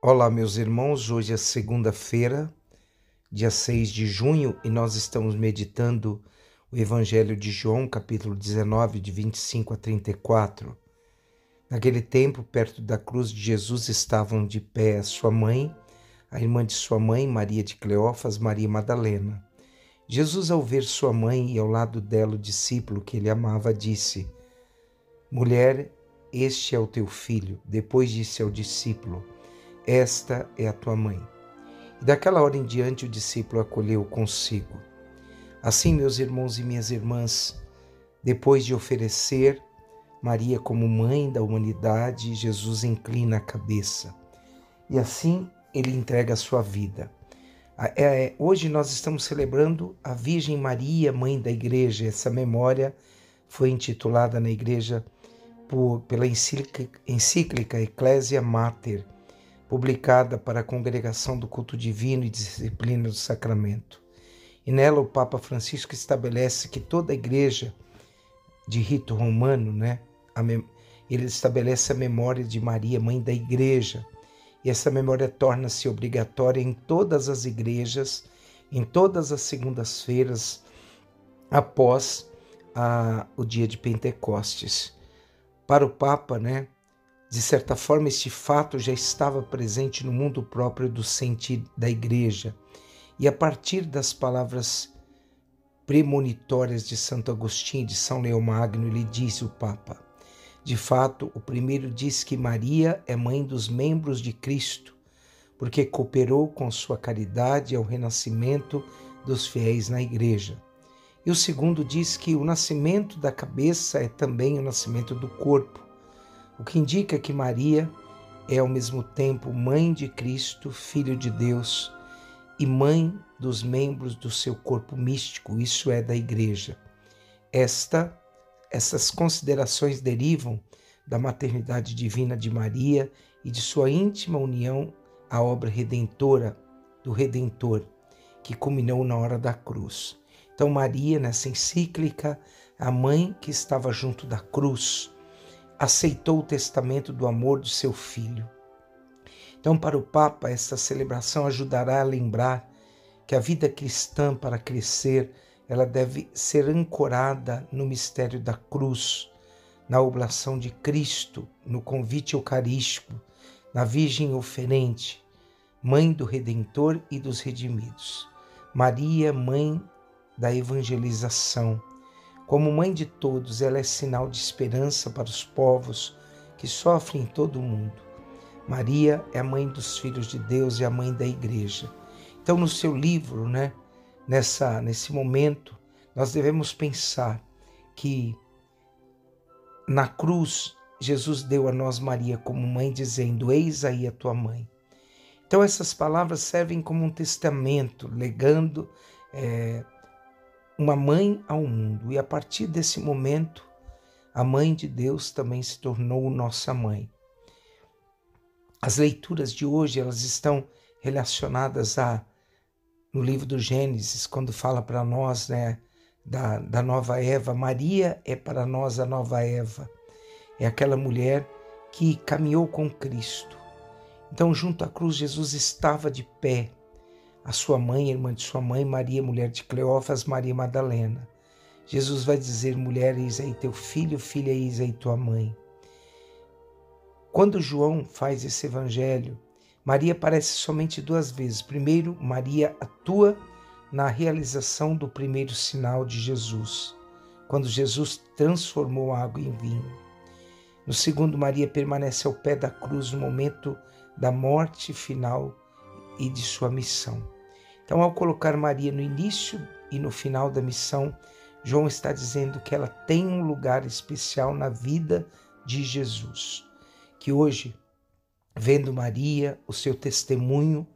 Olá, meus irmãos. Hoje é segunda-feira, dia 6 de junho, e nós estamos meditando o Evangelho de João, capítulo 19, de 25 a 34. Naquele tempo, perto da cruz de Jesus, estavam de pé sua mãe, a irmã de sua mãe, Maria de Cleófas, Maria Madalena. Jesus, ao ver sua mãe e ao lado dela o discípulo que ele amava, disse: Mulher, este é o teu filho. Depois disse ao discípulo: esta é a tua mãe. E daquela hora em diante o discípulo acolheu consigo. Assim, meus irmãos e minhas irmãs, depois de oferecer Maria como mãe da humanidade, Jesus inclina a cabeça. E assim ele entrega a sua vida. É, hoje nós estamos celebrando a Virgem Maria, mãe da igreja. Essa memória foi intitulada na igreja por, pela encíclica, encíclica Ecclesia Mater publicada para a Congregação do Culto Divino e Disciplina do Sacramento. E nela o Papa Francisco estabelece que toda igreja de rito romano, né, ele estabelece a memória de Maria, mãe da igreja. E essa memória torna-se obrigatória em todas as igrejas, em todas as segundas-feiras após a, o dia de Pentecostes. Para o Papa, né, de certa forma, este fato já estava presente no mundo próprio do sentir da igreja, e a partir das palavras premonitórias de Santo Agostinho e de São Leomagno, ele disse o Papa: De fato, o primeiro diz que Maria é mãe dos membros de Cristo, porque cooperou com sua caridade ao renascimento dos fiéis na igreja. E o segundo diz que o nascimento da cabeça é também o nascimento do corpo o que indica que Maria é ao mesmo tempo mãe de Cristo, filho de Deus e mãe dos membros do seu corpo místico, isso é da igreja. Esta essas considerações derivam da maternidade divina de Maria e de sua íntima união à obra redentora do redentor, que culminou na hora da cruz. Então Maria, nessa encíclica, a mãe que estava junto da cruz, aceitou o testamento do amor do seu filho. Então, para o Papa, esta celebração ajudará a lembrar que a vida cristã, para crescer, ela deve ser ancorada no mistério da cruz, na oblação de Cristo, no convite eucarístico, na Virgem oferente, mãe do Redentor e dos redimidos. Maria, mãe da evangelização, como mãe de todos, ela é sinal de esperança para os povos que sofrem em todo o mundo. Maria é a mãe dos filhos de Deus e a mãe da igreja. Então, no seu livro, né, nessa nesse momento, nós devemos pensar que na cruz Jesus deu a nós Maria como mãe, dizendo: Eis aí a tua mãe. Então, essas palavras servem como um testamento, legando é, uma mãe ao mundo. E a partir desse momento, a mãe de Deus também se tornou nossa mãe. As leituras de hoje, elas estão relacionadas a no livro do Gênesis, quando fala para nós, né, da, da nova Eva, Maria é para nós a nova Eva. É aquela mulher que caminhou com Cristo. Então, junto à cruz, Jesus estava de pé, a sua mãe, a irmã de sua mãe, Maria, mulher de Cleófas, Maria Madalena. Jesus vai dizer: mulher, eis aí teu filho, filha, eis aí tua mãe. Quando João faz esse evangelho, Maria aparece somente duas vezes. Primeiro, Maria atua na realização do primeiro sinal de Jesus, quando Jesus transformou água em vinho. No segundo, Maria permanece ao pé da cruz no momento da morte final e de sua missão. Então, ao colocar Maria no início e no final da missão, João está dizendo que ela tem um lugar especial na vida de Jesus. Que hoje, vendo Maria, o seu testemunho,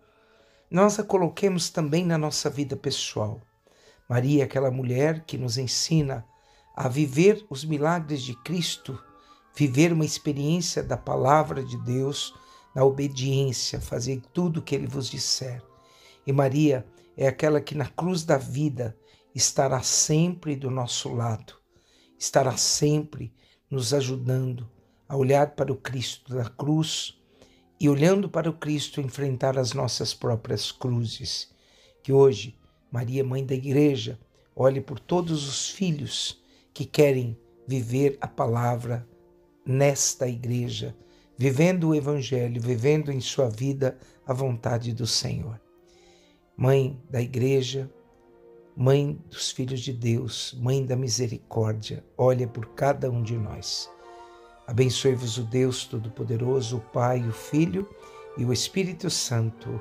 nós a coloquemos também na nossa vida pessoal. Maria é aquela mulher que nos ensina a viver os milagres de Cristo, viver uma experiência da palavra de Deus na obediência, fazer tudo o que ele vos disser. E Maria é aquela que na cruz da vida estará sempre do nosso lado, estará sempre nos ajudando a olhar para o Cristo da cruz e olhando para o Cristo enfrentar as nossas próprias cruzes. Que hoje, Maria, mãe da igreja, olhe por todos os filhos que querem viver a palavra nesta igreja, vivendo o evangelho, vivendo em sua vida a vontade do Senhor. Mãe da igreja, mãe dos filhos de Deus, mãe da misericórdia, olha por cada um de nós. Abençoe-vos o Deus Todo-Poderoso, o Pai, o Filho e o Espírito Santo.